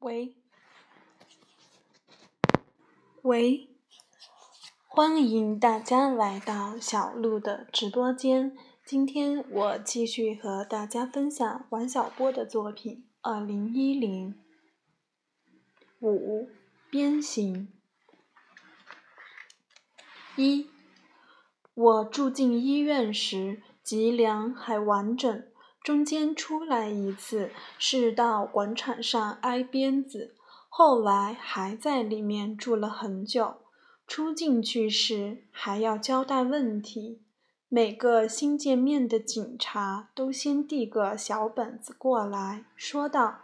喂，喂，欢迎大家来到小鹿的直播间。今天我继续和大家分享王小波的作品《二零一零五鞭刑一》。我住进医院时，脊梁还完整。中间出来一次是到广场上挨鞭子，后来还在里面住了很久。出进去时还要交代问题，每个新见面的警察都先递个小本子过来，说道：“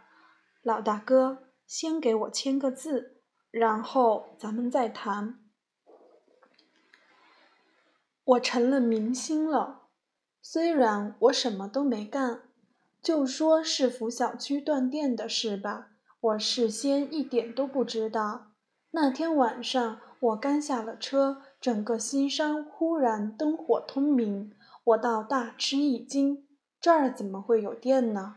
老大哥，先给我签个字，然后咱们再谈。”我成了明星了。虽然我什么都没干，就说市府小区断电的事吧，我事先一点都不知道。那天晚上我刚下了车，整个西山忽然灯火通明，我倒大吃一惊，这儿怎么会有电呢？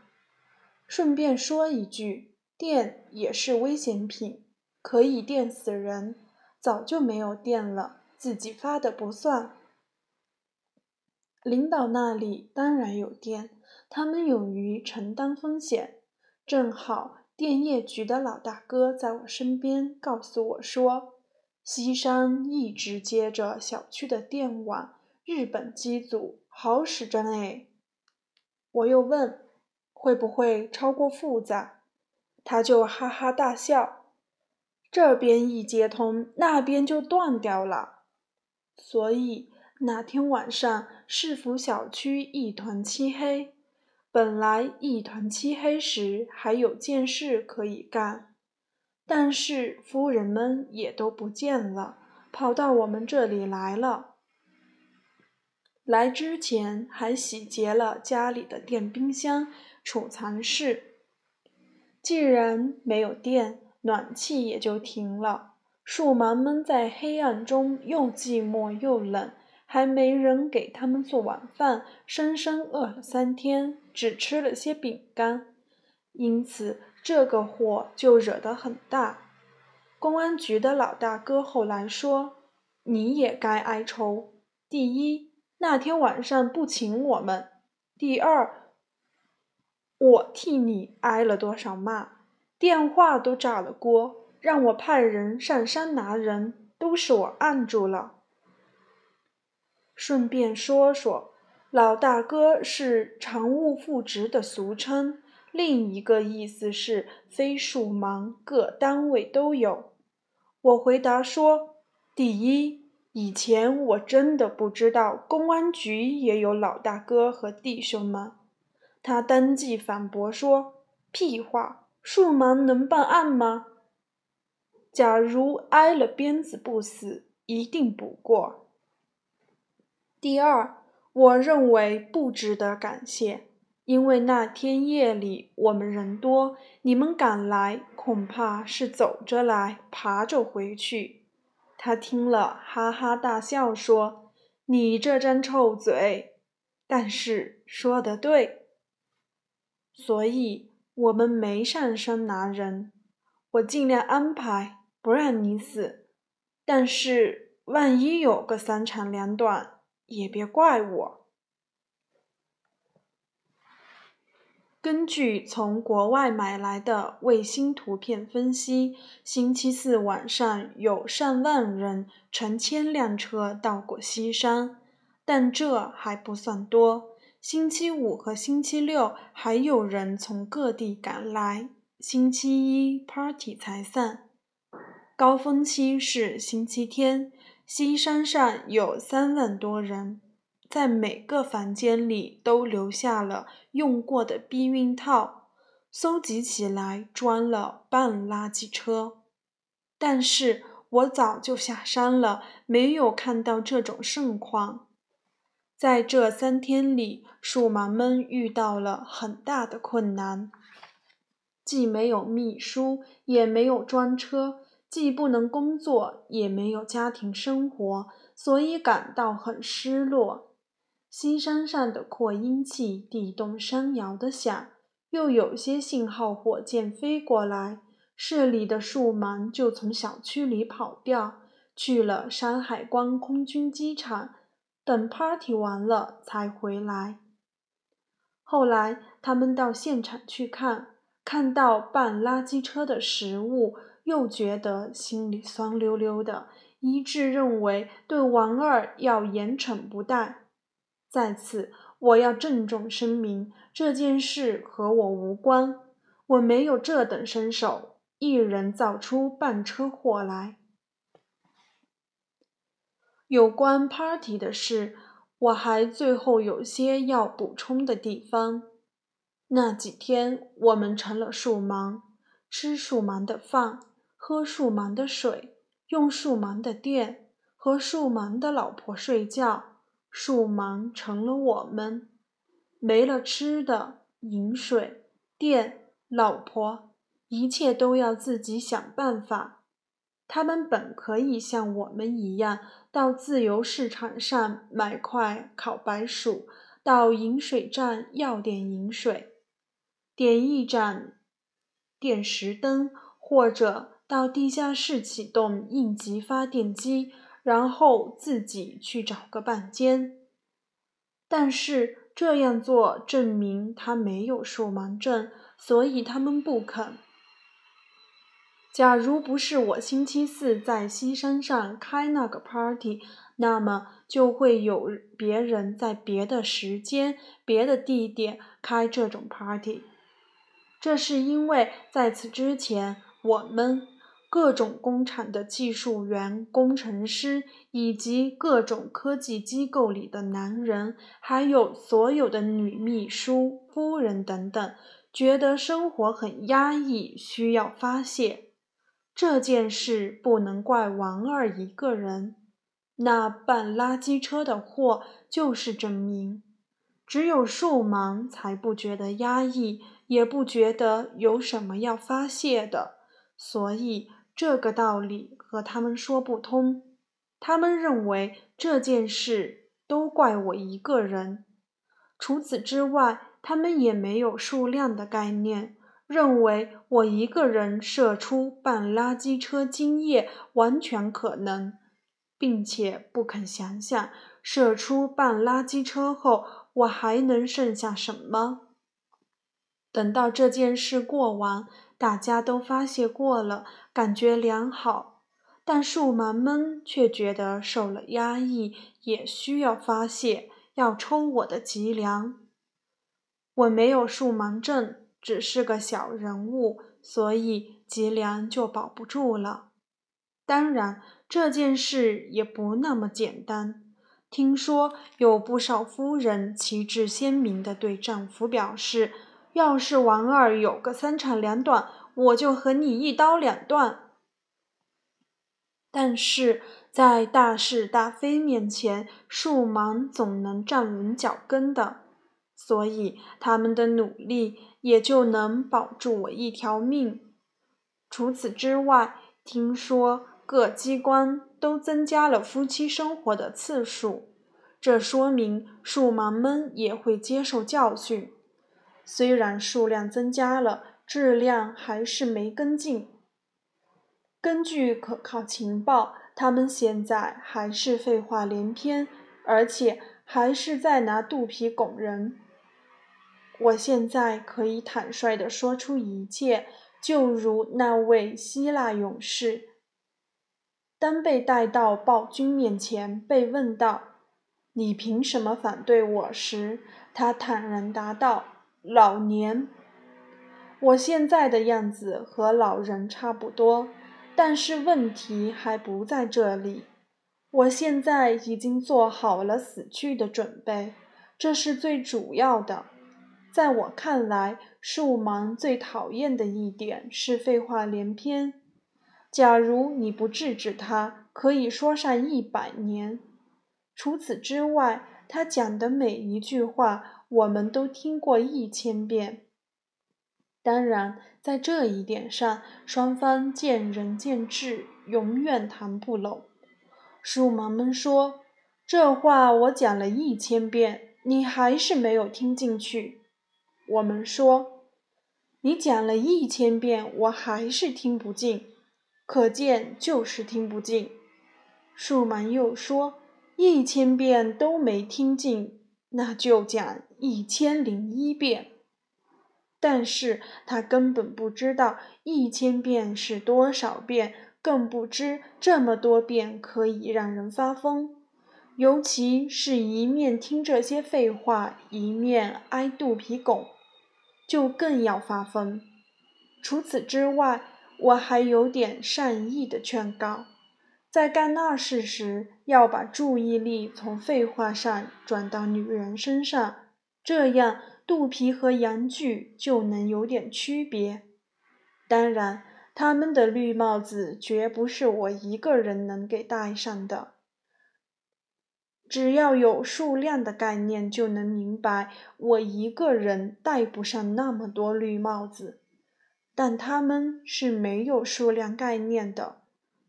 顺便说一句，电也是危险品，可以电死人。早就没有电了，自己发的不算。领导那里当然有电，他们勇于承担风险。正好电业局的老大哥在我身边，告诉我说，西山一直接着小区的电网，日本机组，好使着呢。我又问，会不会超过负载？他就哈哈大笑，这边一接通，那边就断掉了。所以。那天晚上，市府小区一团漆黑。本来一团漆黑时还有件事可以干，但是夫人们也都不见了，跑到我们这里来了。来之前还洗劫了家里的电冰箱、储藏室。既然没有电，暖气也就停了。树盲们在黑暗中又寂寞又冷。还没人给他们做晚饭，生生饿了三天，只吃了些饼干，因此这个祸就惹得很大。公安局的老大哥后来说：“你也该挨抽。第一，那天晚上不请我们；第二，我替你挨了多少骂，电话都炸了锅，让我派人上山拿人，都是我按住了。”顺便说说，老大哥是常务副职的俗称，另一个意思是非数盲，各单位都有。我回答说：第一，以前我真的不知道公安局也有老大哥和弟兄们。他当即反驳说：屁话，数盲能办案吗？假如挨了鞭子不死，一定补过。第二，我认为不值得感谢，因为那天夜里我们人多，你们赶来恐怕是走着来，爬着回去。他听了，哈哈大笑，说：“你这张臭嘴！”但是说的对，所以我们没上山拿人。我尽量安排，不让你死。但是万一有个三长两短。也别怪我。根据从国外买来的卫星图片分析，星期四晚上有上万人、成千辆车到过西山，但这还不算多。星期五和星期六还有人从各地赶来，星期一 party 才散。高峰期是星期天。西山上有三万多人，在每个房间里都留下了用过的避孕套，搜集起来装了半垃圾车。但是我早就下山了，没有看到这种盛况。在这三天里，树盲们遇到了很大的困难，既没有秘书，也没有专车，既不能工作，也没有家庭生活，所以感到很失落。西山上的扩音器地动山摇的响，又有些信号火箭飞过来。市里的树忙就从小区里跑掉，去了山海关空军机场，等 party 完了才回来。后来他们到现场去看，看到半垃圾车的食物，又觉得心里酸溜溜的，一致认为对王二要严惩不贷。在此，我要郑重声明，这件事和我无关，我没有这等身手。一人造出半车祸来。有关 party 的事，我还最后有些要补充的地方。那几天，我们成了树盲，吃树盲的饭，喝树盲的水，用树盲的电，和树盲的老婆睡觉。树盲成了我们，没了吃的、饮水、电、老婆。一切都要自己想办法。他们本可以像我们一样，到自由市场上买块烤白薯，到饮水站要点饮水，点一盏电石灯，或者到地下室启动应急发电机，然后自己去找个半间。但是这样做证明他没有树盲症，所以他们不肯。假如不是我星期四在西山上开那个 party，那么就会有别人在别的时间、别的地点开这种 party。这是因为在此之前，我们各种工厂的技术员、工程师，以及各种科技机构里的男人，还有所有的女秘书、夫人等等，觉得生活很压抑，需要发泄。这件事不能怪王二一个人，那半垃圾车的货就是证明。只有树盲才不觉得压抑，也不觉得有什么要发泄的，所以这个道理和他们说不通。他们认为这件事都怪我一个人。除此之外，他们也没有数量的概念。认为我一个人射出半垃圾车精液完全可能，并且不肯想想射出半垃圾车后我还能剩下什么。等到这件事过完，大家都发泄过了，感觉良好，但树盲们却觉得受了压抑，也需要发泄，要抽我的脊梁。我没有树盲症。只是个小人物，所以脊梁就保不住了。当然，这件事也不那么简单。听说有不少夫人旗帜鲜明地对丈夫表示：“要是王二有个三长两短，我就和你一刀两断。”但是在大是大非面前，树盲总能站稳脚跟的。所以他们的努力也就能保住我一条命。除此之外，听说各机关都增加了夫妻生活的次数，这说明树盲们也会接受教训。虽然数量增加了，质量还是没跟进。根据可靠情报，他们现在还是废话连篇，而且还是在拿肚皮拱人。我现在可以坦率地说出一切，就如那位希腊勇士，当被带到暴君面前，被问道：“你凭什么反对我？”时，他坦然答道：“老年。我现在的样子和老人差不多，但是问题还不在这里。我现在已经做好了死去的准备，这是最主要的。”在我看来，树盲最讨厌的一点是废话连篇。假如你不制止他，可以说上一百年。除此之外，他讲的每一句话，我们都听过一千遍。当然，在这一点上，双方见仁见智，永远谈不拢。树盲们说：“这话我讲了一千遍，你还是没有听进去。”我们说：“你讲了一千遍，我还是听不进。”可见就是听不进。树盲又说：“一千遍都没听进，那就讲一千零一遍。”但是他根本不知道一千遍是多少遍，更不知这么多遍可以让人发疯。尤其是一面听这些废话，一面挨肚皮拱，就更要发疯。除此之外，我还有点善意的劝告：在干那事时，要把注意力从废话上转到女人身上，这样。肚皮和阳具就能有点区别。当然，他们的绿帽子绝不是我一个人能给戴上的。只要有数量的概念，就能明白我一个人戴不上那么多绿帽子。但他们是没有数量概念的。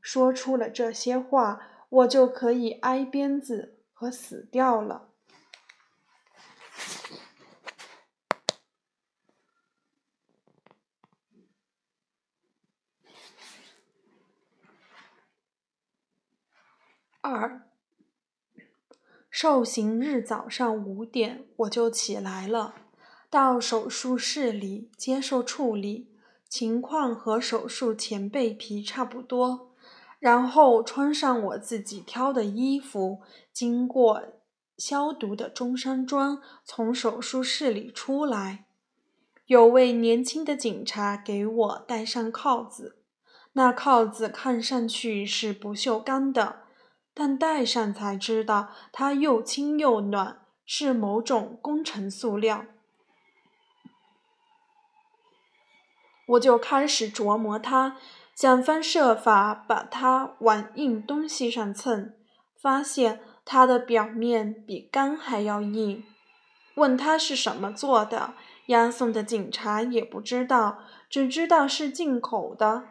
说出了这些话，我就可以挨鞭子和死掉了。二，受刑日早上五点我就起来了，到手术室里接受处理，情况和手术前背皮差不多。然后穿上我自己挑的衣服，经过消毒的中山装，从手术室里出来。有位年轻的警察给我戴上铐子，那铐子看上去是不锈钢的。但戴上才知道，它又轻又暖，是某种工程塑料。我就开始琢磨它，想方设法把它往硬东西上蹭，发现它的表面比钢还要硬。问他是什么做的，押送的警察也不知道，只知道是进口的。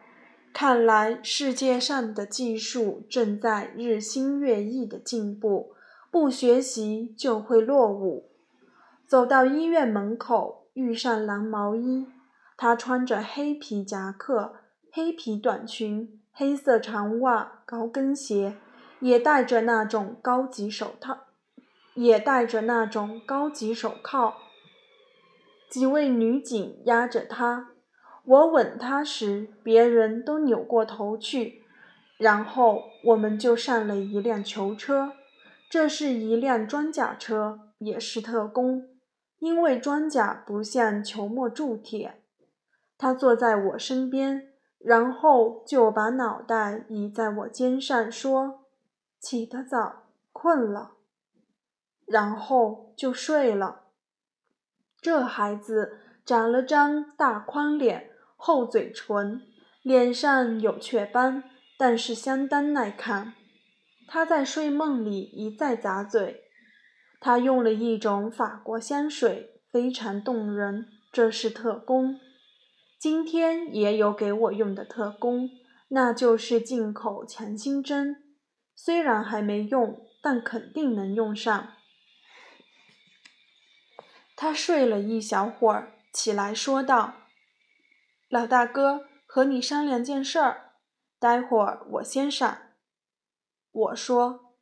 看来世界上的技术正在日新月异的进步，不学习就会落伍。走到医院门口，遇上蓝毛衣，他穿着黑皮夹克、黑皮短裙、黑色长袜、高跟鞋，也戴着那种高级手套，也戴着那种高级手铐。几位女警压着他。我吻他时，别人都扭过头去，然后我们就上了一辆囚车。这是一辆装甲车，也是特工，因为装甲不像球墨铸铁。他坐在我身边，然后就把脑袋倚在我肩上，说：“起得早，困了。”然后就睡了。这孩子长了张大宽脸。厚嘴唇，脸上有雀斑，但是相当耐看。他在睡梦里一再咂嘴。他用了一种法国香水，非常动人。这是特工。今天也有给我用的特工，那就是进口强心针。虽然还没用，但肯定能用上。他睡了一小会儿，起来说道。老大哥，和你商量件事儿，待会儿我先上。我说：“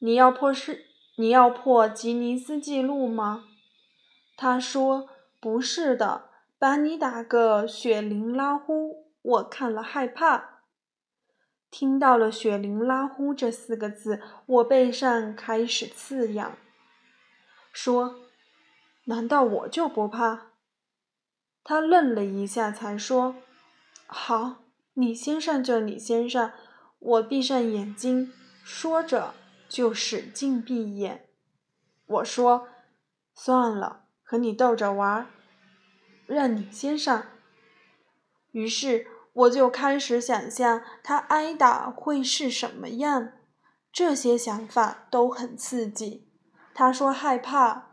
你要破是你要破吉尼斯纪录吗？”他说：“不是的，把你打个血淋拉呼，我看了害怕。”听到了“血淋拉呼”这四个字，我背上开始刺痒。说：“难道我就不怕？”他愣了一下，才说：“好，你先上就你先上。”我闭上眼睛，说着就使劲闭眼。我说：“算了，和你逗着玩让你先上。”于是我就开始想象他挨打会是什么样。这些想法都很刺激。他说害怕，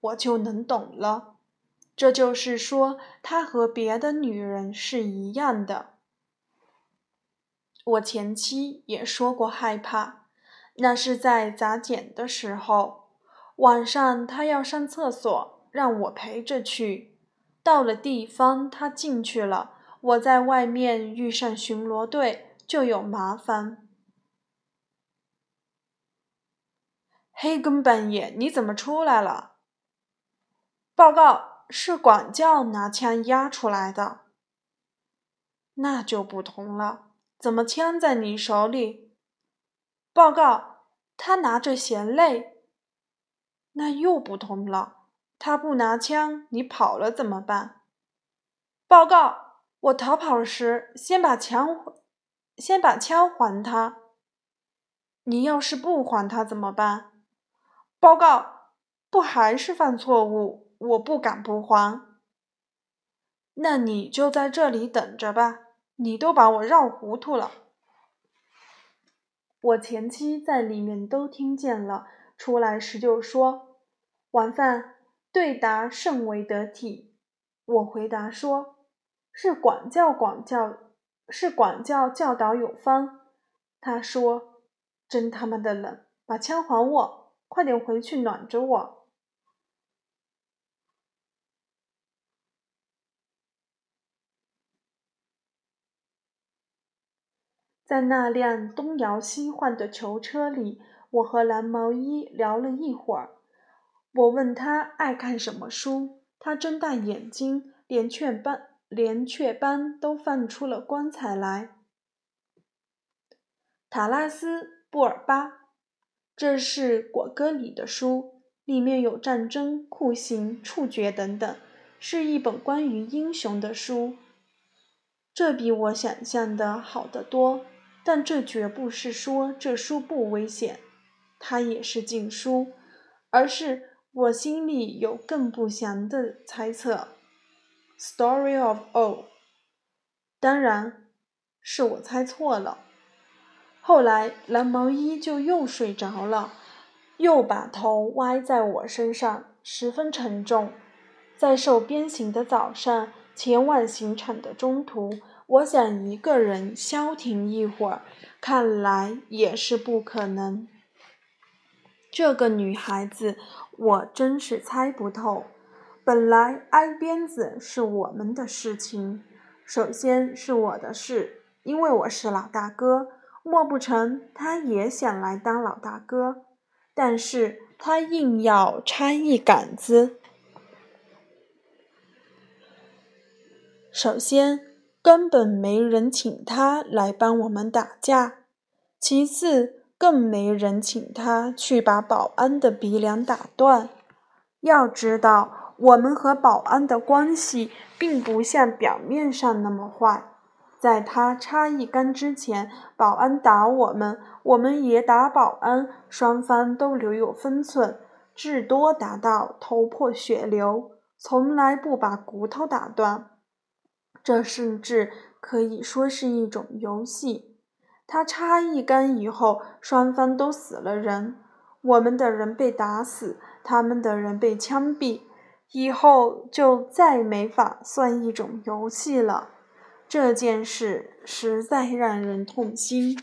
我就能懂了。这就是说，他和别的女人是一样的。我前妻也说过害怕，那是在砸剪的时候，晚上他要上厕所，让我陪着去。到了地方，他进去了，我在外面遇上巡逻队，就有麻烦。黑更半夜，你怎么出来了？报告，是管教拿枪压出来的。那就不同了。怎么枪在你手里？报告，他拿着弦泪。那又不同了。他不拿枪，你跑了怎么办？报告，我逃跑时先把枪，先把枪还他。你要是不还他怎么办？报告，不还是犯错误？我不敢不还。那你就在这里等着吧。你都把我绕糊涂了。我前妻在里面都听见了，出来时就说：“晚饭对答甚为得体。”我回答说：“是管教管教，是管教教导有方。”他说：“真他妈的冷，把枪还我，快点回去暖着我。”在那辆东摇西晃的囚车里，我和蓝毛衣聊了一会儿。我问他爱看什么书，他睁大眼睛，连雀斑连雀斑都泛出了光彩来。塔拉斯·布尔巴，这是果戈里的书，里面有战争、酷刑、处决等等，是一本关于英雄的书。这比我想象的好得多。但这绝不是说这书不危险，它也是禁书，而是我心里有更不祥的猜测。Story of O，当然是我猜错了。后来蓝毛衣就又睡着了，又把头歪在我身上，十分沉重。在受鞭刑的早上，前往刑场的中途。我想一个人消停一会儿，看来也是不可能。这个女孩子，我真是猜不透。本来挨鞭子是我们的事情，首先是我的事，因为我是老大哥。莫不成他也想来当老大哥？但是他硬要插一杆子。首先。根本没人请他来帮我们打架，其次更没人请他去把保安的鼻梁打断。要知道，我们和保安的关系并不像表面上那么坏。在他插一杆之前，保安打我们，我们也打保安，双方都留有分寸，至多打到头破血流，从来不把骨头打断。这甚至可以说是一种游戏。他插一杆以后，双方都死了人，我们的人被打死，他们的人被枪毙，以后就再没法算一种游戏了。这件事实在让人痛心。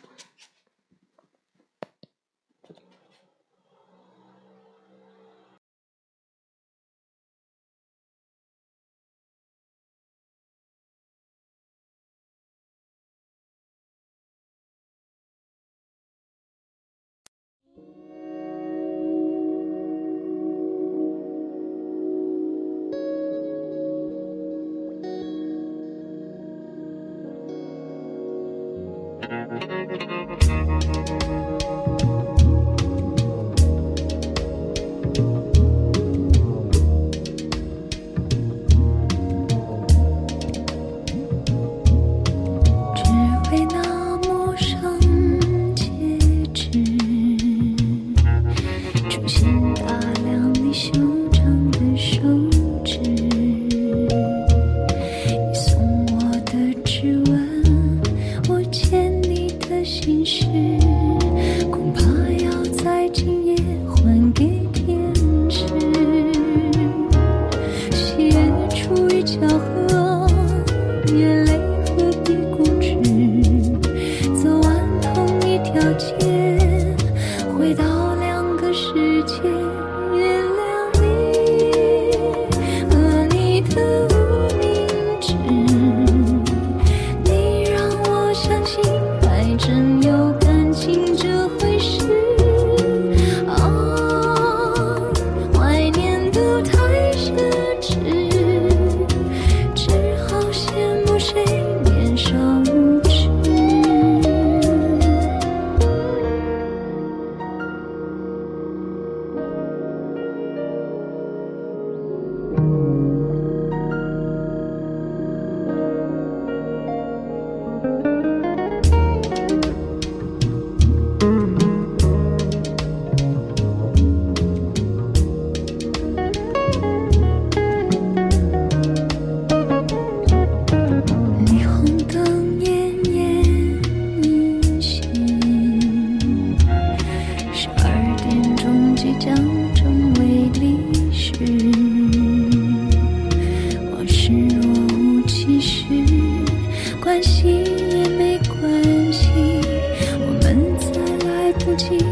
You.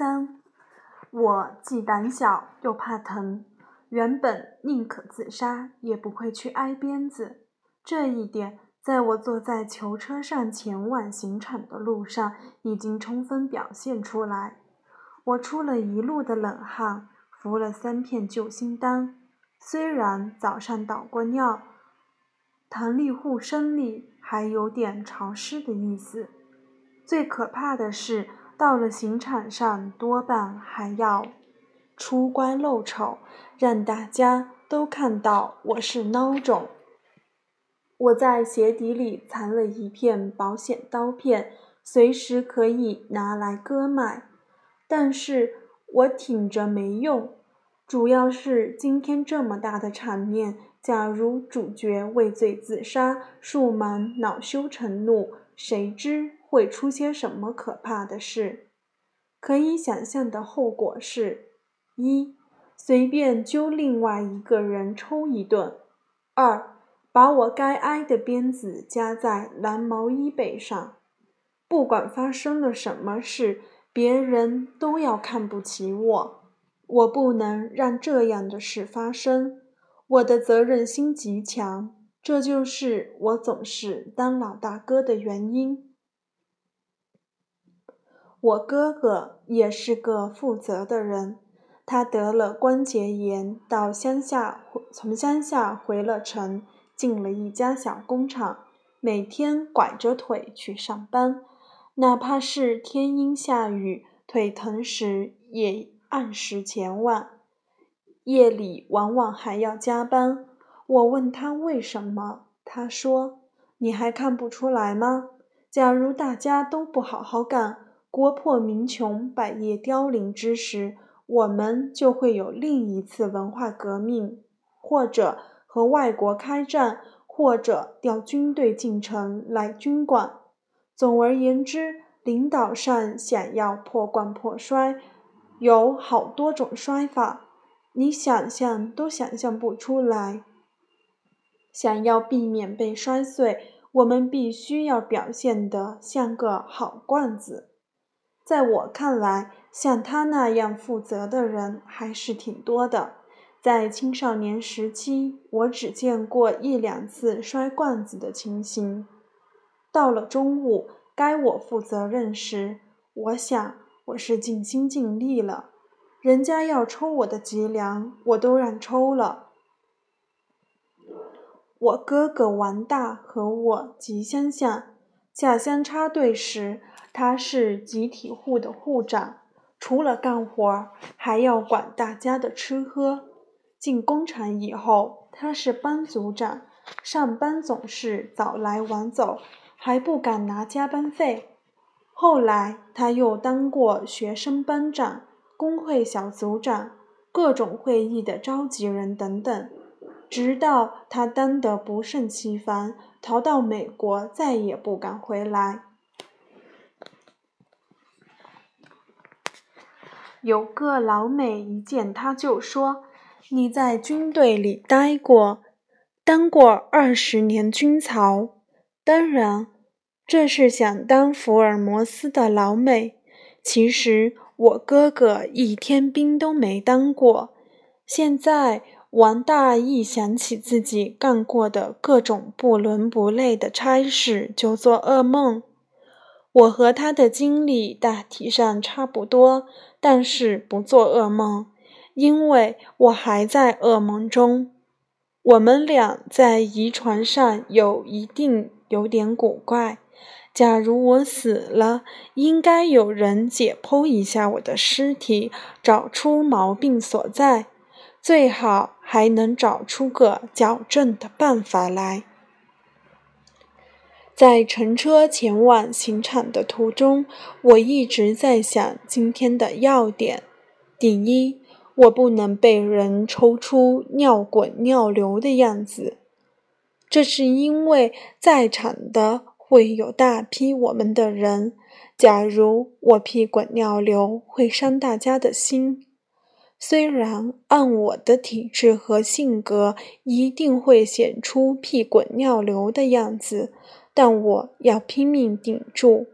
三，我既胆小又怕疼，原本宁可自杀也不会去挨鞭子。这一点，在我坐在囚车上前往刑场的路上已经充分表现出来。我出了一路的冷汗，服了三片救心丹，虽然早上倒过尿，弹力护身里还有点潮湿的意思。最可怕的是。到了刑场上，多半还要出乖露丑，让大家都看到我是孬种。我在鞋底里藏了一片保险刀片，随时可以拿来割脉。但是我挺着没用，主要是今天这么大的场面，假如主角畏罪自杀，树满恼羞成怒，谁知？会出些什么可怕的事？可以想象的后果是：一、随便揪另外一个人抽一顿；二、把我该挨的鞭子夹在蓝毛衣背上。不管发生了什么事，别人都要看不起我。我不能让这样的事发生。我的责任心极强，这就是我总是当老大哥的原因。我哥哥也是个负责的人，他得了关节炎，到乡下从乡下回了城，进了一家小工厂，每天拐着腿去上班，哪怕是天阴下雨，腿疼时也按时前往。夜里往往还要加班。我问他为什么，他说：“你还看不出来吗？假如大家都不好好干，国破民穷、百业凋零之时，我们就会有另一次文化革命，或者和外国开战，或者调军队进城来军管。总而言之，领导上想要破罐破摔，有好多种摔法。”你想象都想象不出来。想要避免被摔碎，我们必须要表现得像个好罐子。在我看来，像他那样负责的人还是挺多的。在青少年时期，我只见过一两次摔罐子的情形。到了中午，该我负责任时，我想我是尽心尽力了。人家要抽我的脊梁，我都让抽了。我哥哥王大和我极相像，下乡插队时，他是集体户的户长，除了干活，还要管大家的吃喝。进工厂以后，他是班组长，上班总是早来晚走，还不敢拿加班费。后来他又当过学生班长。工会小组长、各种会议的召集人等等，直到他当得不胜其烦，逃到美国，再也不敢回来。有个老美一见他就说：“你在军队里待过，当过二十年军曹。”当然，这是想当福尔摩斯的老美。其实。我哥哥一天兵都没当过，现在王大一想起自己干过的各种不伦不类的差事，就做噩梦。我和他的经历大体上差不多，但是不做噩梦，因为我还在噩梦中。我们俩在遗传上有一定有点古怪。假如我死了，应该有人解剖一下我的尸体，找出毛病所在，最好还能找出个矫正的办法来。在乘车前往刑场的途中，我一直在想今天的要点：第一，我不能被人抽出尿滚尿流的样子，这是因为在场的。会有大批我们的人。假如我屁滚尿流，会伤大家的心。虽然按我的体质和性格，一定会显出屁滚尿流的样子，但我要拼命顶住。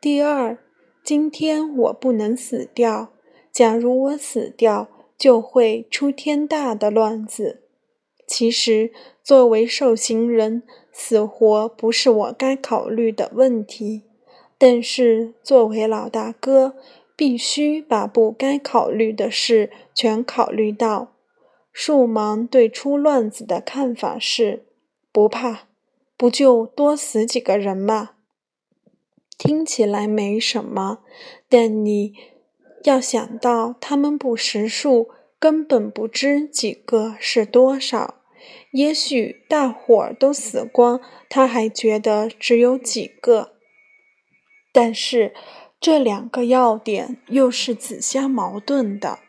第二，今天我不能死掉。假如我死掉，就会出天大的乱子。其实，作为受刑人，死活不是我该考虑的问题。但是，作为老大哥，必须把不该考虑的事全考虑到。树芒对出乱子的看法是：不怕，不就多死几个人吗？听起来没什么，但你要想到，他们不识数，根本不知几个是多少。也许大伙儿都死光，他还觉得只有几个。但是这两个要点又是自相矛盾的。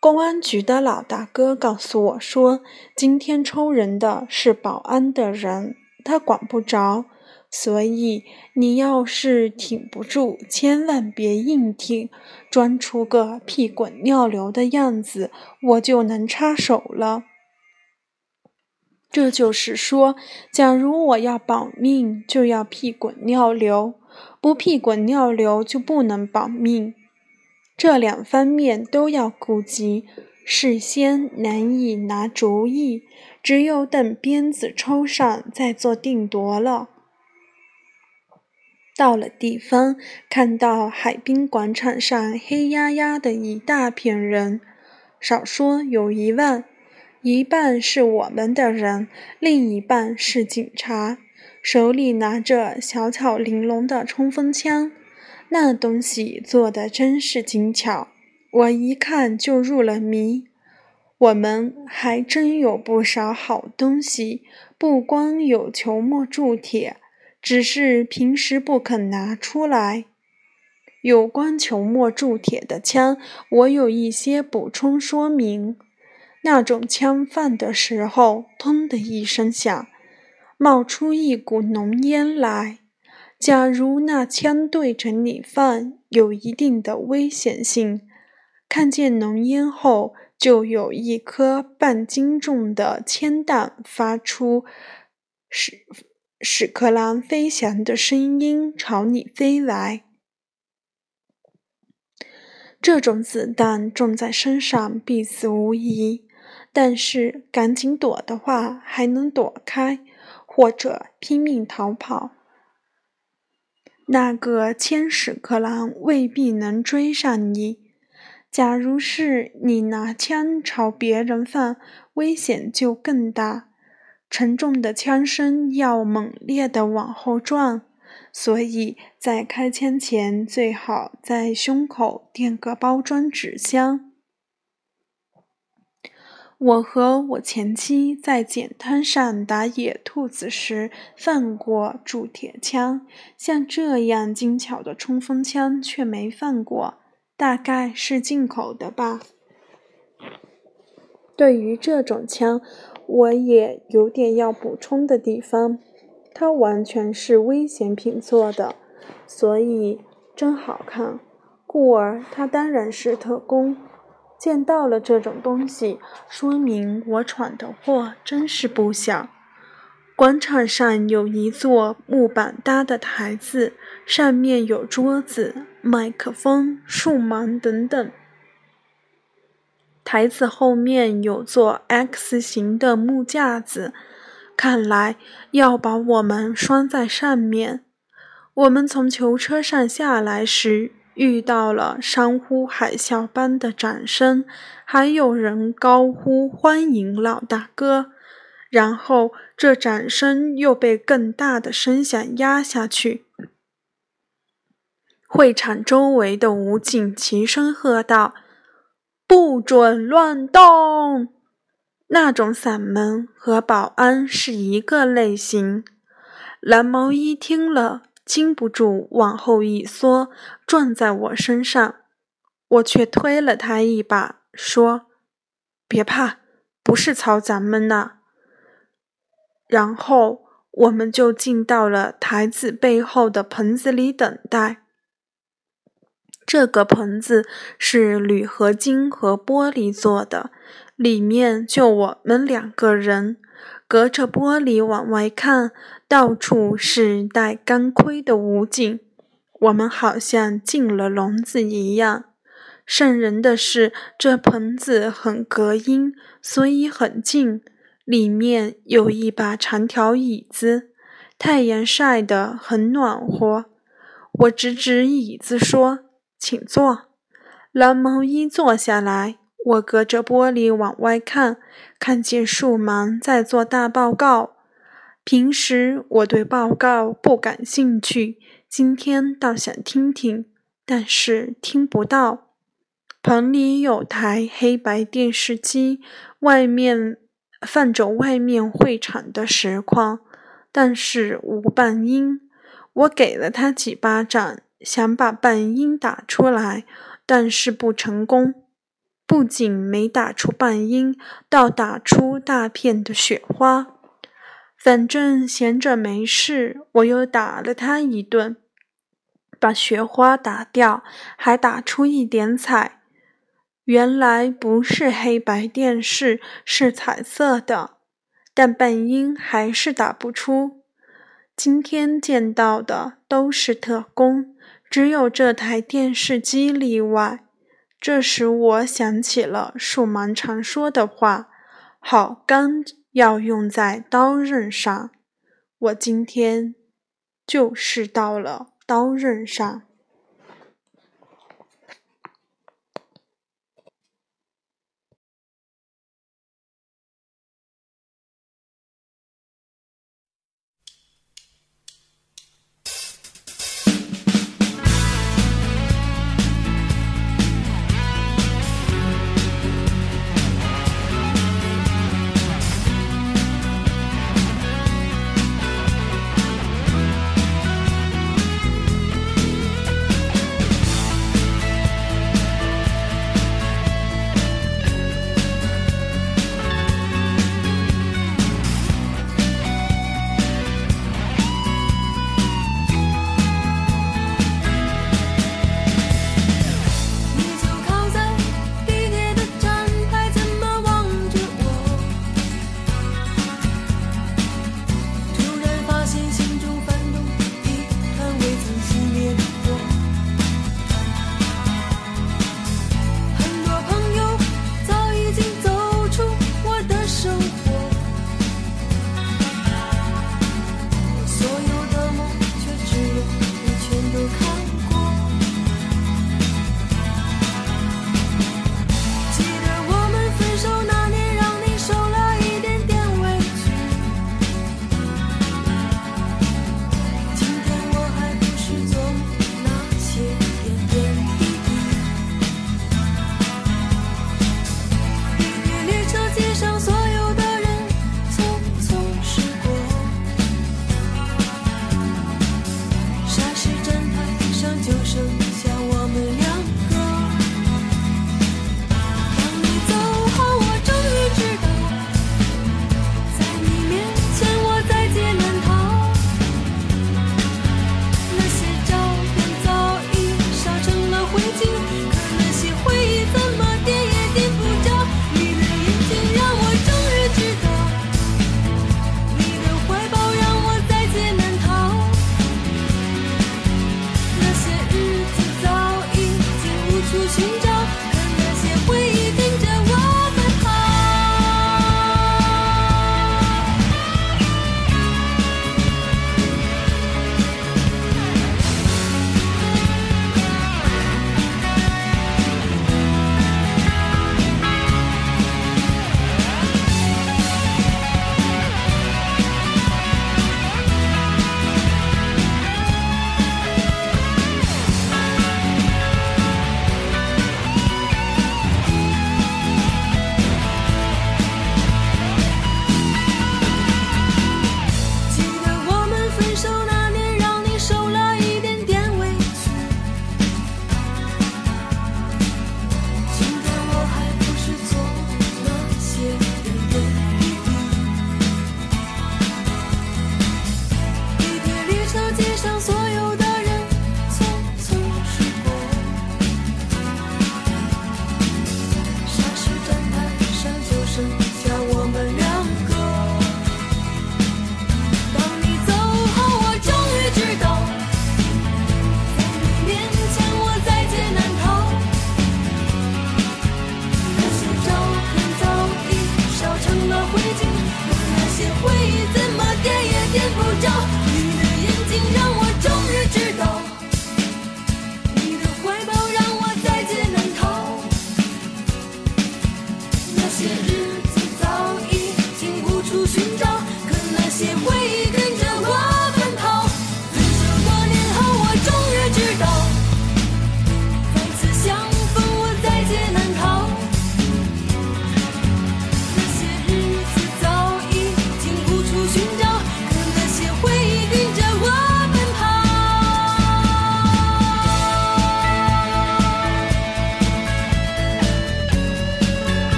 公安局的老大哥告诉我说，今天抽人的是保安的人，他管不着。所以你要是挺不住，千万别硬挺，装出个屁滚尿流的样子，我就能插手了。这就是说，假如我要保命，就要屁滚尿流；不屁滚尿流，就不能保命。这两方面都要顾及，事先难以拿主意，只有等鞭子抽上再做定夺了。到了地方，看到海滨广场上黑压压的一大片人，少说有一万。一半是我们的人，另一半是警察，手里拿着小巧玲珑的冲锋枪。那东西做的真是精巧，我一看就入了迷。我们还真有不少好东西，不光有球墨铸铁，只是平时不肯拿出来。有关球墨铸铁的枪，我有一些补充说明。那种枪放的时候，砰的一声响，冒出一股浓烟来。假如那枪对着你放，有一定的危险性。看见浓烟后。就有一颗半斤重的铅弹发出屎屎壳郎飞翔的声音朝你飞来。这种子弹中在身上必死无疑，但是赶紧躲的话还能躲开，或者拼命逃跑。那个铅屎壳郎未必能追上你。假如是你拿枪朝别人放，危险就更大。沉重的枪声要猛烈地往后撞，所以在开枪前最好在胸口垫个包装纸箱。我和我前妻在简滩上打野兔子时放过铸铁枪，像这样精巧的冲锋枪却没放过。大概是进口的吧。对于这种枪，我也有点要补充的地方。它完全是危险品做的，所以真好看。故而他当然是特工。见到了这种东西，说明我闯的祸真是不小。广场上有一座木板搭的台子，上面有桌子、麦克风、树芒等等。台子后面有座 X 型的木架子，看来要把我们拴在上面。我们从囚车上下来时，遇到了山呼海啸般的掌声，还有人高呼欢迎老大哥。然后，这掌声又被更大的声响压下去。会场周围的武警齐声喝道：“不准乱动！”那种嗓门和保安是一个类型。蓝毛衣听了，禁不住往后一缩，撞在我身上。我却推了他一把，说：“别怕，不是朝咱们呢。”然后我们就进到了台子背后的棚子里等待。这个棚子是铝合金和玻璃做的，里面就我们两个人。隔着玻璃往外看，到处是戴钢盔的武警，我们好像进了笼子一样。瘆人的是，这棚子很隔音，所以很近。里面有一把长条椅子，太阳晒得很暖和。我指指椅子说：“请坐。”蓝毛衣坐下来。我隔着玻璃往外看，看见树芒在做大报告。平时我对报告不感兴趣，今天倒想听听，但是听不到。棚里有台黑白电视机，外面。放着外面会场的实况，但是无半音。我给了他几巴掌，想把半音打出来，但是不成功。不仅没打出半音，倒打出大片的雪花。反正闲着没事，我又打了他一顿，把雪花打掉，还打出一点彩。原来不是黑白电视，是彩色的，但半音还是打不出。今天见到的都是特工，只有这台电视机例外。这使我想起了树芒常说的话：“好钢要用在刀刃上。”我今天就是到了刀刃上。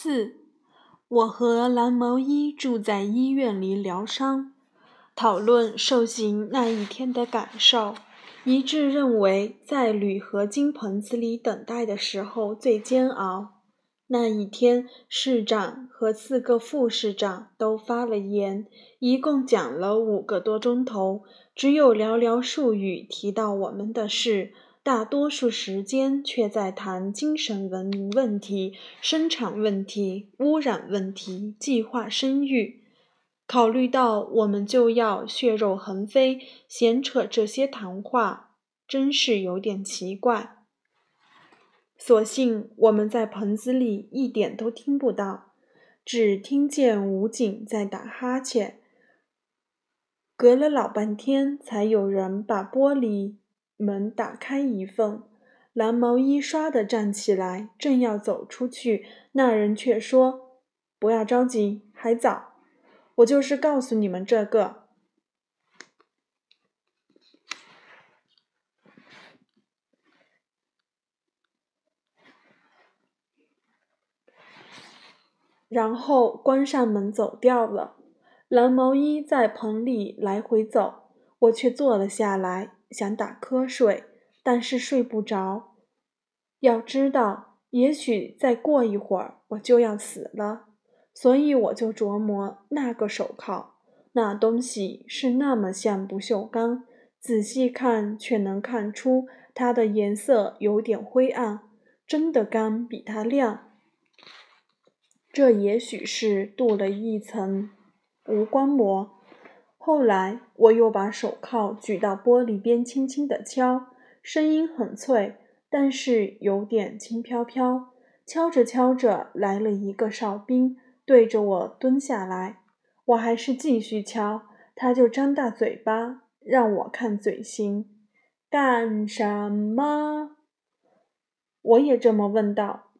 四，我和蓝毛衣住在医院里疗伤，讨论受刑那一天的感受，一致认为在铝合金棚子里等待的时候最煎熬。那一天，市长和四个副市长都发了言，一共讲了五个多钟头，只有寥寥数语提到我们的事。大多数时间却在谈精神文明问题、生产问题、污染问题、计划生育。考虑到我们就要血肉横飞，闲扯这些谈话，真是有点奇怪。所幸我们在棚子里一点都听不到，只听见武警在打哈欠。隔了老半天，才有人把玻璃。门打开一缝，蓝毛衣唰地站起来，正要走出去，那人却说：“不要着急，还早。我就是告诉你们这个。”然后关上门走掉了。蓝毛衣在棚里来回走，我却坐了下来。想打瞌睡，但是睡不着。要知道，也许再过一会儿我就要死了，所以我就琢磨那个手铐，那东西是那么像不锈钢，仔细看却能看出它的颜色有点灰暗，真的钢比它亮。这也许是镀了一层无光膜。后来，我又把手铐举到玻璃边，轻轻地敲，声音很脆，但是有点轻飘飘。敲着敲着，来了一个哨兵，对着我蹲下来。我还是继续敲，他就张大嘴巴让我看嘴型。干什么？我也这么问道。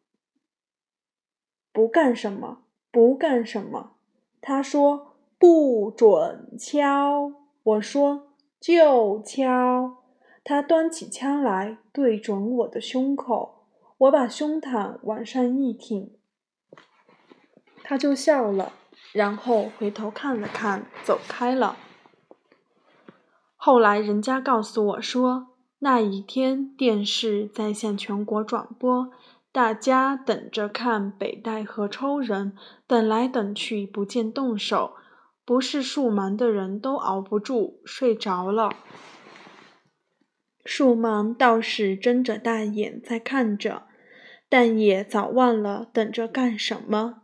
不干什么，不干什么。他说。不准敲！我说就敲。他端起枪来，对准我的胸口。我把胸膛往上一挺，他就笑了，然后回头看了看，走开了。后来人家告诉我说，那一天电视在向全国转播，大家等着看北戴河抽人，等来等去不见动手。不是树盲的人都熬不住，睡着了。树盲倒是睁着大眼在看着，但也早忘了等着干什么。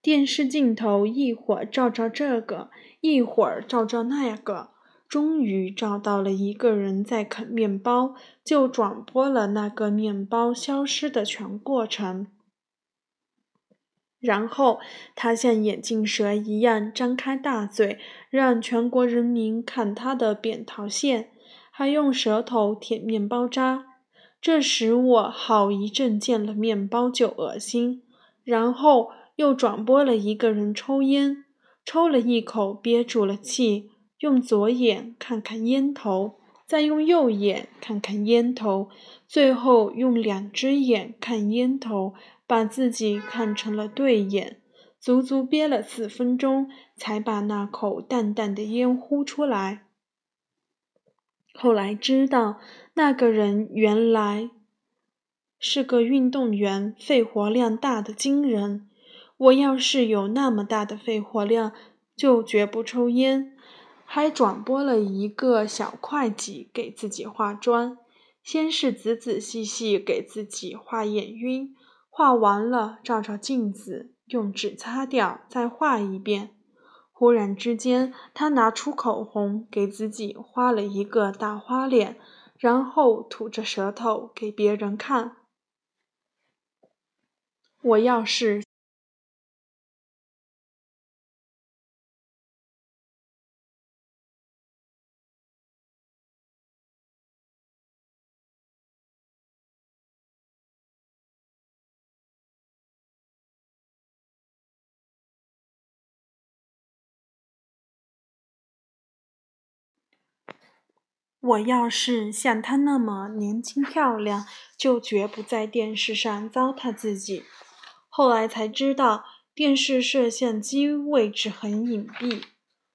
电视镜头一会儿照照这个，一会儿照照那个，终于照到了一个人在啃面包，就转播了那个面包消失的全过程。然后他像眼镜蛇一样张开大嘴，让全国人民看他的扁桃腺，还用舌头舔面包渣。这使我好一阵见了面包就恶心。然后又转播了一个人抽烟，抽了一口憋住了气，用左眼看看烟头，再用右眼看看烟头，最后用两只眼看烟头。把自己看成了对眼，足足憋了四分钟，才把那口淡淡的烟呼出来。后来知道，那个人原来是个运动员，肺活量大的惊人。我要是有那么大的肺活量，就绝不抽烟。还转播了一个小会计给自己化妆，先是仔仔细细给自己画眼晕。画完了，照照镜子，用纸擦掉，再画一遍。忽然之间，他拿出口红，给自己画了一个大花脸，然后吐着舌头给别人看。我要是……我要是像她那么年轻漂亮，就绝不在电视上糟蹋自己。后来才知道，电视摄像机位置很隐蔽，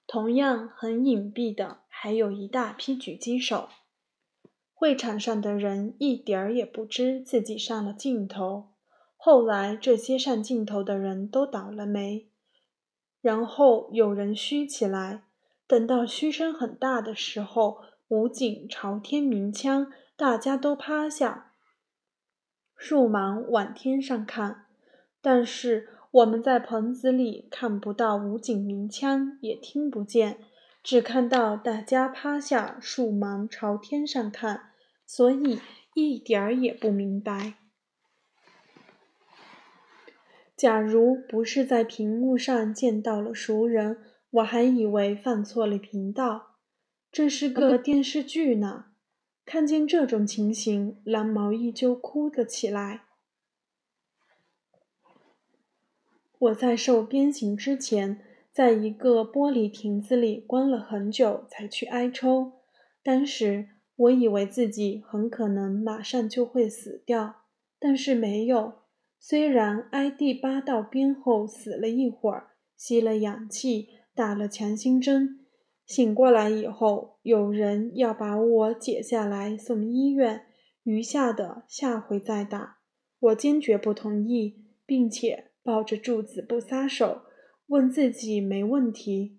同样很隐蔽的还有一大批狙击手。会场上的人一点儿也不知自己上了镜头。后来这些上镜头的人都倒了霉，然后有人嘘起来，等到嘘声很大的时候，武警朝天鸣枪，大家都趴下，树芒往天上看。但是我们在棚子里看不到武警鸣枪，也听不见，只看到大家趴下树芒朝天上看，所以一点儿也不明白。假如不是在屏幕上见到了熟人，我还以为放错了频道，这是个电视剧呢。看见这种情形，蓝毛衣就哭了起来。我在受鞭刑之前，在一个玻璃亭子里关了很久，才去挨抽。当时我以为自己很可能马上就会死掉，但是没有。虽然挨第八道鞭后死了一会儿，吸了氧气，打了强心针，醒过来以后，有人要把我解下来送医院，余下的下回再打。我坚决不同意，并且。抱着柱子不撒手，问自己没问题。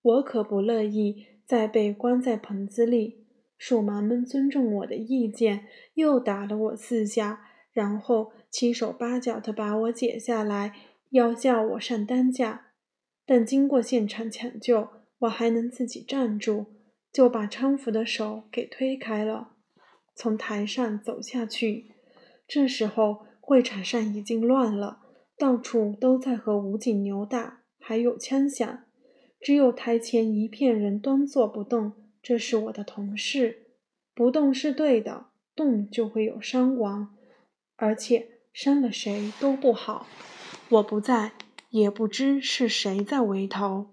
我可不乐意再被关在棚子里。鼠麻们尊重我的意见，又打了我四下，然后七手八脚的把我解下来，要叫我上担架。但经过现场抢救，我还能自己站住，就把搀扶的手给推开了，从台上走下去。这时候。会场上已经乱了，到处都在和武警扭打，还有枪响。只有台前一片人端坐不动。这是我的同事，不动是对的，动就会有伤亡，而且伤了谁都不好。我不在，也不知是谁在围头。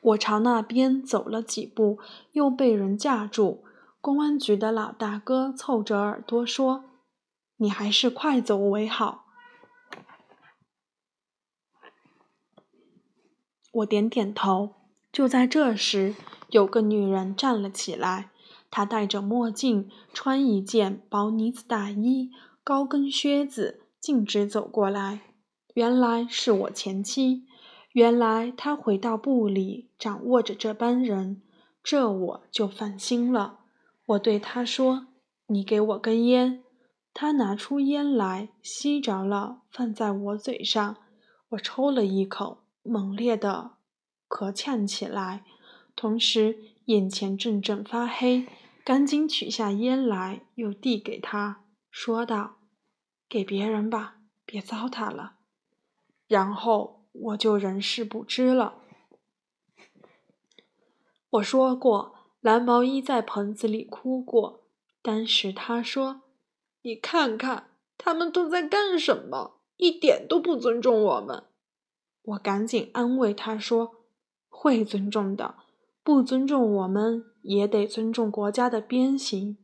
我朝那边走了几步，又被人架住。公安局的老大哥凑着耳朵说。你还是快走为好。我点点头。就在这时，有个女人站了起来，她戴着墨镜，穿一件薄呢子大衣，高跟靴子，径直走过来。原来是我前妻。原来她回到部里，掌握着这班人，这我就放心了。我对她说：“你给我根烟。”他拿出烟来，吸着了，放在我嘴上。我抽了一口，猛烈的咳呛起来，同时眼前阵阵发黑。赶紧取下烟来，又递给他，说道：“给别人吧，别糟蹋了。”然后我就人事不知了。我说过，蓝毛衣在棚子里哭过，当时他说。你看看，他们都在干什么？一点都不尊重我们。我赶紧安慰他说：“会尊重的，不尊重我们也得尊重国家的鞭刑。”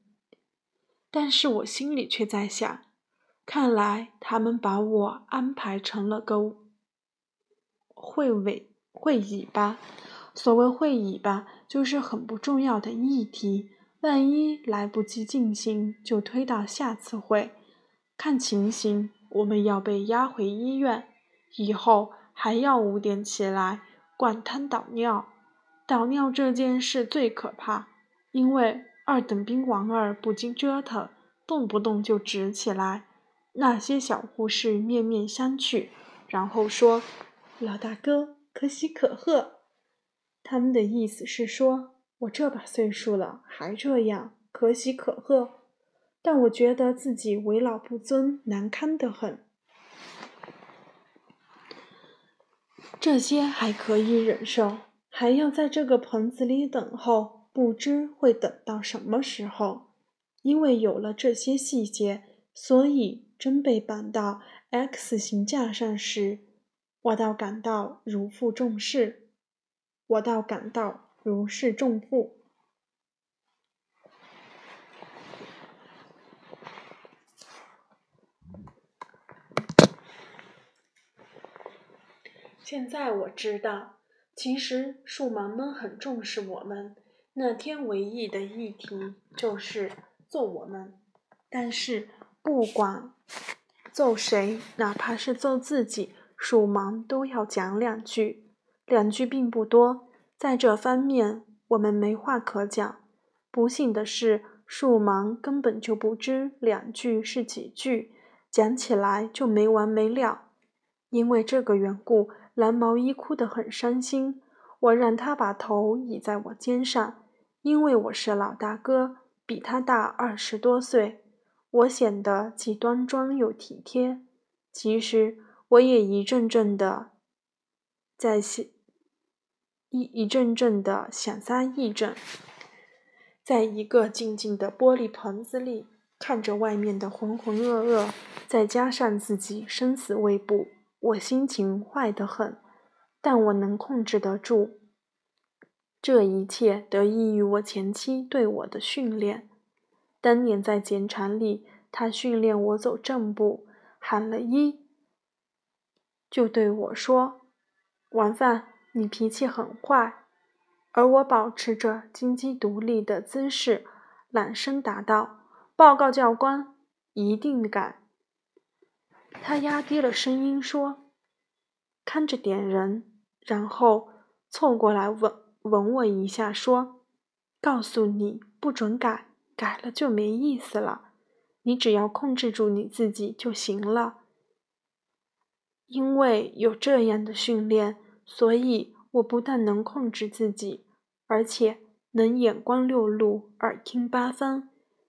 但是我心里却在想，看来他们把我安排成了个会尾会尾巴。所谓会尾巴，就是很不重要的议题。万一来不及进行，就推到下次会。看情形，我们要被押回医院，以后还要五点起来灌汤倒尿。倒尿这件事最可怕，因为二等兵王二不经折腾，动不动就直起来。那些小护士面面相觑，然后说：“老大哥，可喜可贺。”他们的意思是说。我这把岁数了还这样，可喜可贺。但我觉得自己为老不尊，难堪得很。这些还可以忍受，还要在这个棚子里等候，不知会等到什么时候。因为有了这些细节，所以真被绑到 X 型架上时，我倒感到如负重事，我倒感到如释重负。现在我知道，其实树盲们很重视我们，那天唯一的议题就是揍我们，但是不管揍谁，哪怕是揍自己。树盲都要讲两句。两句并不多，在这方面我们没话可讲。不幸的是，树盲根本就不知两句是几句，讲起来就没完没了。因为这个缘故，蓝毛衣哭得很伤心。我让他把头倚在我肩上，因为我是老大哥，比他大二十多岁，我显得既端庄又体贴。其实我也一阵阵的在想，一一阵阵的想撒癔症。在一个静静的玻璃棚子里，看着外面的浑浑噩噩，再加上自己生死未卜。我心情坏得很，但我能控制得住。这一切得益于我前妻对我的训练。当年在检场里，她训练我走正步，喊了一，就对我说：“王范，你脾气很坏。”而我保持着金鸡独立的姿势，懒声答道：“报告教官，一定改。”他压低了声音说：“看着点人。”然后凑过来吻吻我一下，说：“告诉你，不准改，改了就没意思了。你只要控制住你自己就行了。因为有这样的训练，所以我不但能控制自己，而且能眼观六路，耳听八方。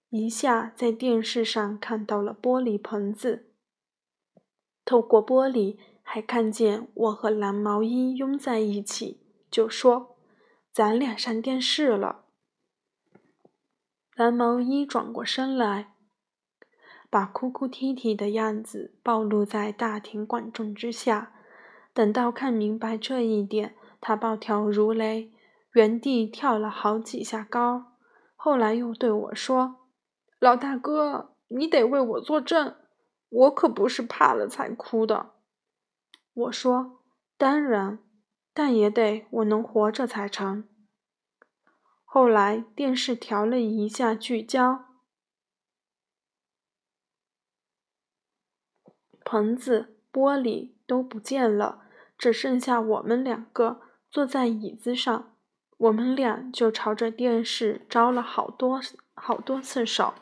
一下在电视上看到了玻璃棚子。”透过玻璃，还看见我和蓝毛衣拥在一起，就说：“咱俩上电视了。”蓝毛衣转过身来，把哭哭啼啼的样子暴露在大庭广众之下。等到看明白这一点，他暴跳如雷，原地跳了好几下高。后来又对我说：“老大哥，你得为我作证。”我可不是怕了才哭的，我说：“当然，但也得我能活着才成。”后来电视调了一下聚焦，棚子、玻璃都不见了，只剩下我们两个坐在椅子上。我们俩就朝着电视招了好多好多次手，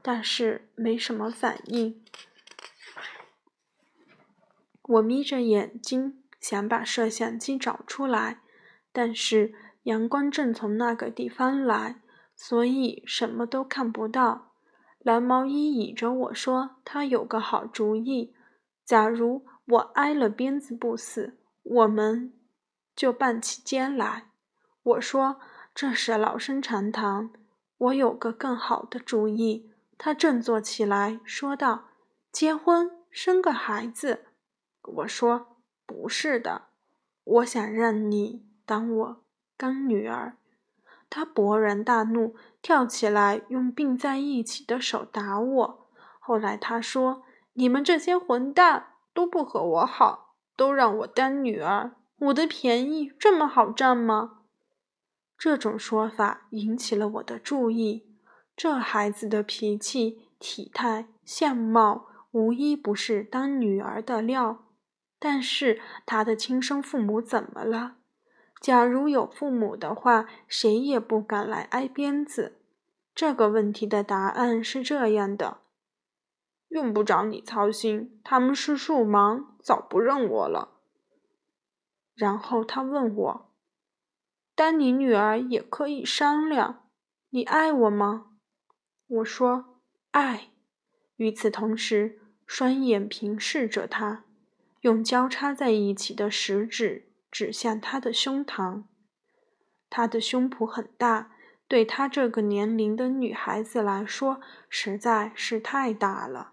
但是没什么反应。我眯着眼睛想把摄像机找出来，但是阳光正从那个地方来，所以什么都看不到。蓝毛衣倚着我说：“他有个好主意，假如我挨了鞭子不死，我们就扮起奸来。”我说：“这是老生常谈，我有个更好的主意。”他振作起来说道：“结婚，生个孩子。”我说：“不是的，我想让你当我干女儿。”他勃然大怒，跳起来用并在一起的手打我。后来他说：“你们这些混蛋都不和我好，都让我当女儿，我的便宜这么好占吗？”这种说法引起了我的注意。这孩子的脾气、体态、相貌，无一不是当女儿的料。但是他的亲生父母怎么了？假如有父母的话，谁也不敢来挨鞭子。这个问题的答案是这样的：用不着你操心，他们是树盲，早不认我了。然后他问我：“当你女儿也可以商量，你爱我吗？”我说：“爱。”与此同时，双眼平视着他。用交叉在一起的食指指向他的胸膛，他的胸脯很大，对他这个年龄的女孩子来说实在是太大了。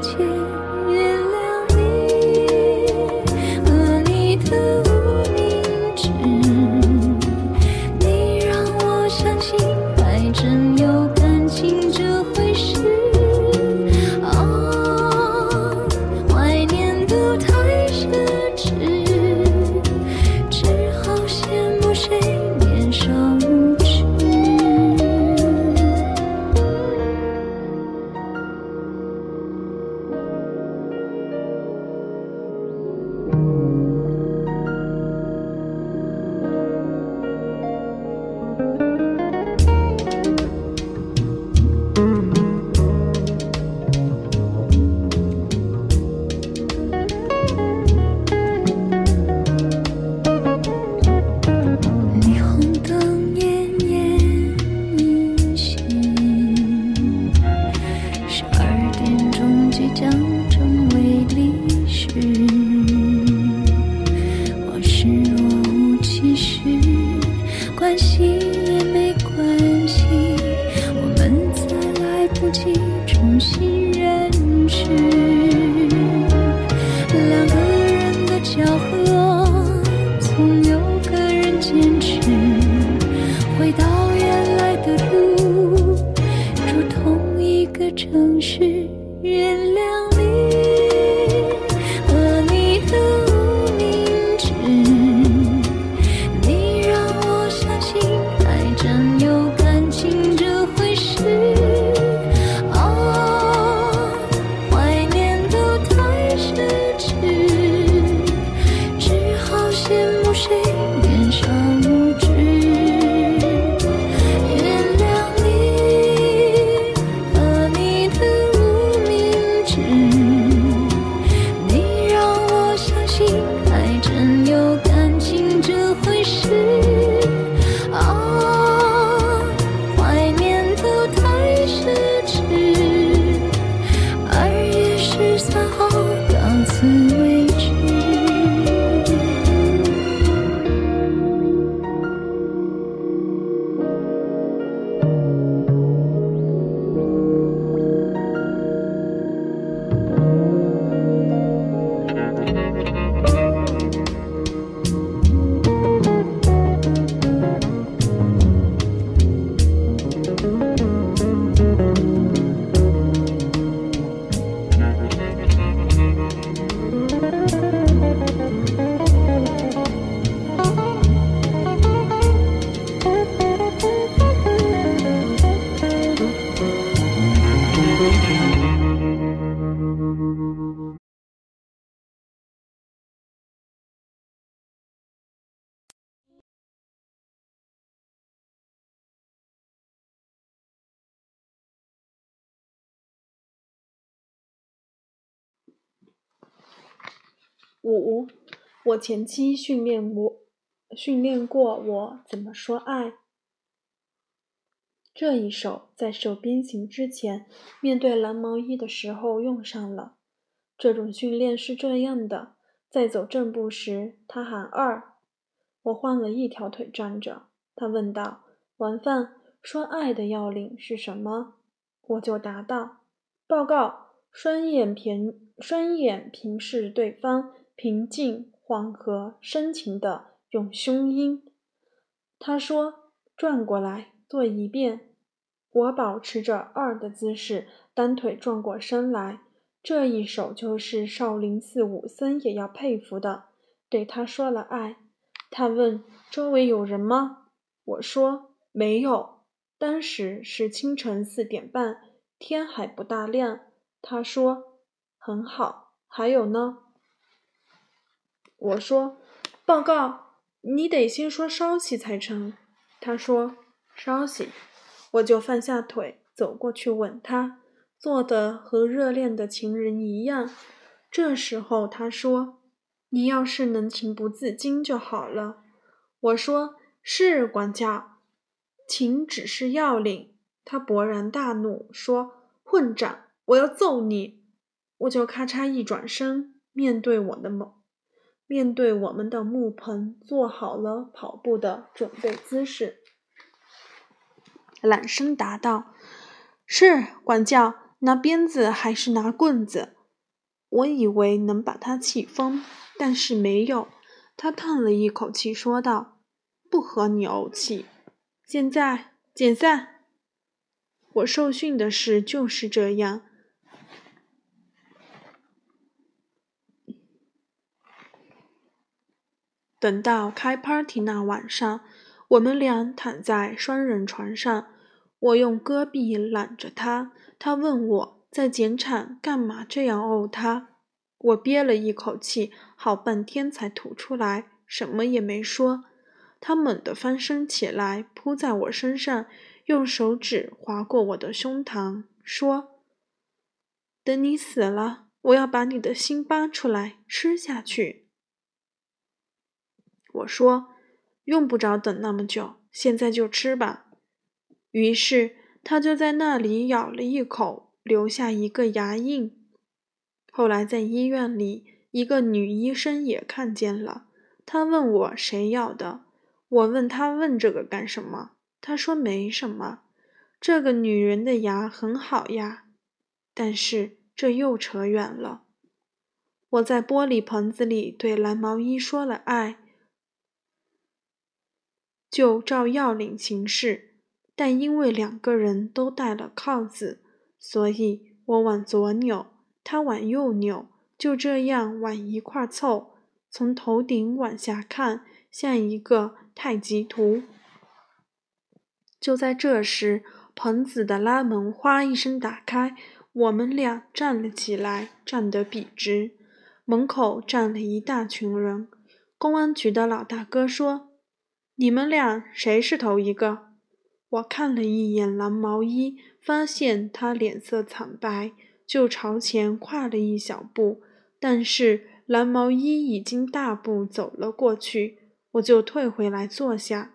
天五，我前期训练我，训练过我怎么说爱。这一手在手鞭刑之前，面对蓝毛衣的时候用上了。这种训练是这样的：在走正步时，他喊二，我换了一条腿站着。他问道：“晚饭，说爱的要领是什么？”我就答道：“报告，双眼平，双眼平视对方，平静、缓和、深情的用胸音。”他说：“转过来，做一遍。”我保持着二的姿势，单腿转过身来。这一手就是少林寺武僧也要佩服的。对他说了爱。他问：“周围有人吗？”我说：“没有。”当时是清晨四点半，天还不大亮。他说：“很好。”还有呢？我说：“报告，你得先说稍息才成。”他说：“稍息。”我就放下腿，走过去吻他，做的和热恋的情人一样。这时候他说：“你要是能情不自禁就好了。”我说：“是，管家，情只是要领。”他勃然大怒，说：“混账！我要揍你！”我就咔嚓一转身，面对我的梦，面对我们的木盆，做好了跑步的准备姿势。懒声答道：“是，管教，拿鞭子还是拿棍子？”我以为能把他气疯，但是没有。他叹了一口气，说道：“不和你怄气，现在解散。”我受训的事就是这样。等到开 party 那晚上。我们俩躺在双人床上，我用胳臂揽着他。他问我在剪场干嘛这样怄他。我憋了一口气，好半天才吐出来，什么也没说。他猛地翻身起来，扑在我身上，用手指划过我的胸膛，说：“等你死了，我要把你的心扒出来吃下去。”我说。用不着等那么久，现在就吃吧。于是他就在那里咬了一口，留下一个牙印。后来在医院里，一个女医生也看见了。她问我谁咬的，我问他问这个干什么？他说没什么。这个女人的牙很好呀。但是这又扯远了。我在玻璃盆子里对蓝毛衣说了爱，就照要领行事。但因为两个人都戴了铐子，所以我往左扭，他往右扭，就这样往一块凑，从头顶往下看，像一个太极图。就在这时，棚子的拉门哗一声打开，我们俩站了起来，站得笔直。门口站了一大群人。公安局的老大哥说：“你们俩谁是头一个？”我看了一眼蓝毛衣，发现他脸色惨白，就朝前跨了一小步。但是蓝毛衣已经大步走了过去，我就退回来坐下。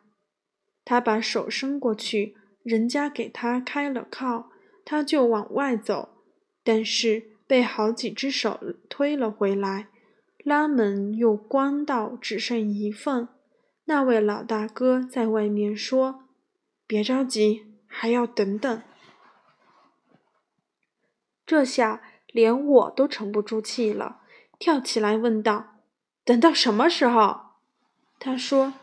他把手伸过去，人家给他开了铐，他就往外走，但是被好几只手推了回来，拉门又关到只剩一缝。那位老大哥在外面说：“别着急，还要等等。”这下连我都沉不住气了，跳起来问道：“等到什么时候？”他说：“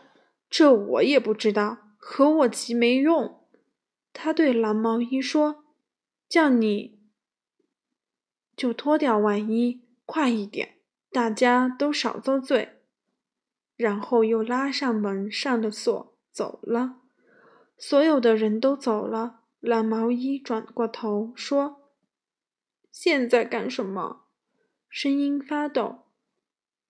这我也不知道。”和我急没用，他对蓝毛衣说：“叫你就脱掉外衣，快一点，大家都少遭罪。”然后又拉上门，上了锁，走了。所有的人都走了，蓝毛衣转过头说：“现在干什么？”声音发抖。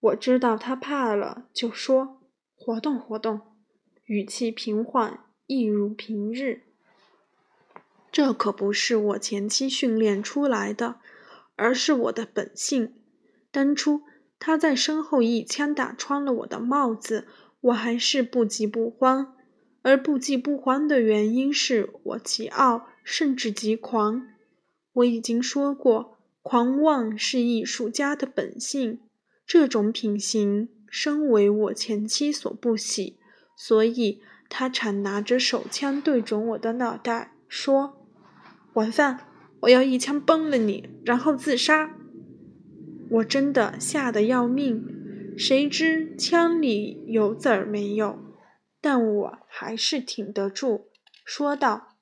我知道他怕了，就说：“活动活动。”语气平缓，一如平日。这可不是我前期训练出来的，而是我的本性。当初他在身后一枪打穿了我的帽子，我还是不急不慌。而不急不慌的原因是我极傲，甚至极狂。我已经说过，狂妄是艺术家的本性。这种品行，身为我前妻所不喜。所以，他常拿着手枪对准我的脑袋，说：“晚饭，我要一枪崩了你，然后自杀。”我真的吓得要命，谁知枪里有子儿没有？但我还是挺得住，说道：“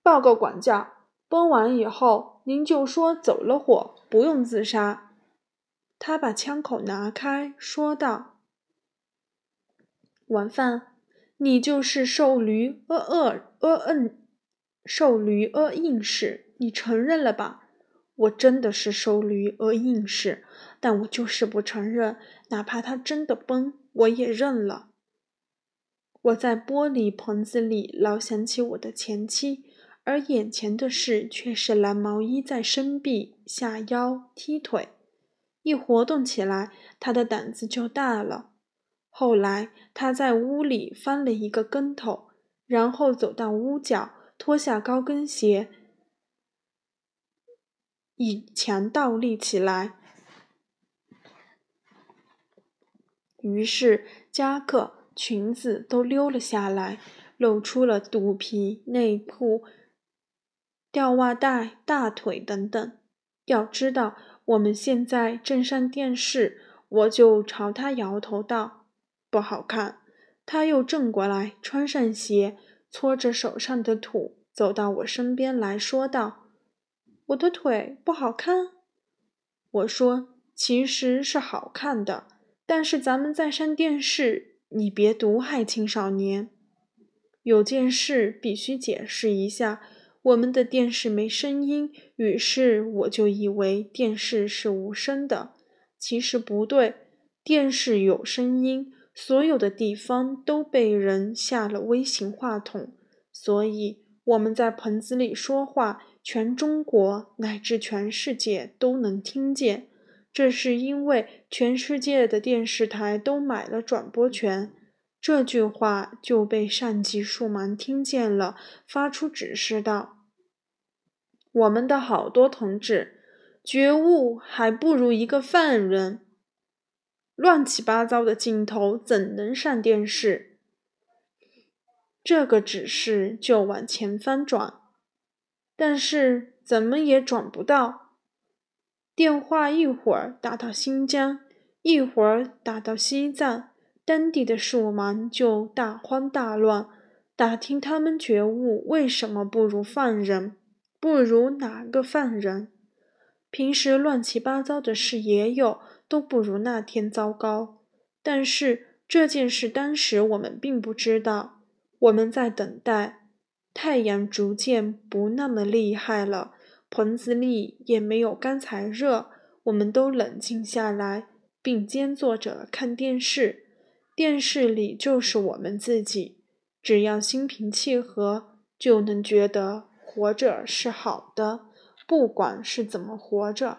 报告管教，崩完以后您就说走了火，不用自杀。”他把枪口拿开，说道。晚饭，你就是瘦驴阿恶阿嗯，瘦驴阿应试，你承认了吧？我真的是受驴而应试，但我就是不承认，哪怕他真的崩，我也认了。我在玻璃棚子里老想起我的前妻，而眼前的事却是蓝毛衣在伸臂、下腰、踢腿，一活动起来，他的胆子就大了。后来，他在屋里翻了一个跟头，然后走到屋角，脱下高跟鞋，以强倒立起来。于是，夹克、裙子都溜了下来，露出了肚皮、内裤、吊袜带、大腿等等。要知道，我们现在正上电视，我就朝他摇头道。不好看，他又正过来，穿上鞋，搓着手上的土，走到我身边来说道：“我的腿不好看。”我说：“其实是好看的，但是咱们在上电视，你别毒害青少年。有件事必须解释一下，我们的电视没声音，于是我就以为电视是无声的，其实不对，电视有声音。”所有的地方都被人下了微型话筒，所以我们在棚子里说话，全中国乃至全世界都能听见。这是因为全世界的电视台都买了转播权。这句话就被上级数蛮听见了，发出指示道：“我们的好多同志，觉悟还不如一个犯人。”乱七八糟的镜头怎能上电视？这个指示就往前翻转，但是怎么也转不到。电话一会儿打到新疆，一会儿打到西藏，当地的树蛮就大慌大乱，打听他们觉悟为什么不如犯人，不如哪个犯人。平时乱七八糟的事也有，都不如那天糟糕。但是这件事当时我们并不知道，我们在等待。太阳逐渐不那么厉害了，棚子里也没有刚才热，我们都冷静下来，并肩坐着看电视。电视里就是我们自己，只要心平气和，就能觉得活着是好的。不管是怎么活着，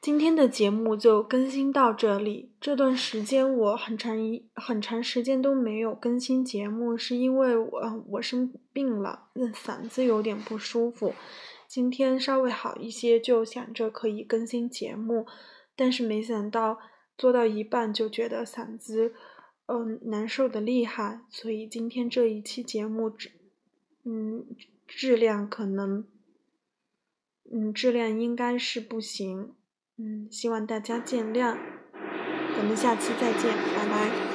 今天的节目就更新到这里。这段时间我很长一很长时间都没有更新节目，是因为我我生病了，那嗓子有点不舒服。今天稍微好一些，就想着可以更新节目，但是没想到做到一半就觉得嗓子。嗯，难受的厉害，所以今天这一期节目质，嗯，质量可能，嗯，质量应该是不行，嗯，希望大家见谅，咱们下期再见，拜拜。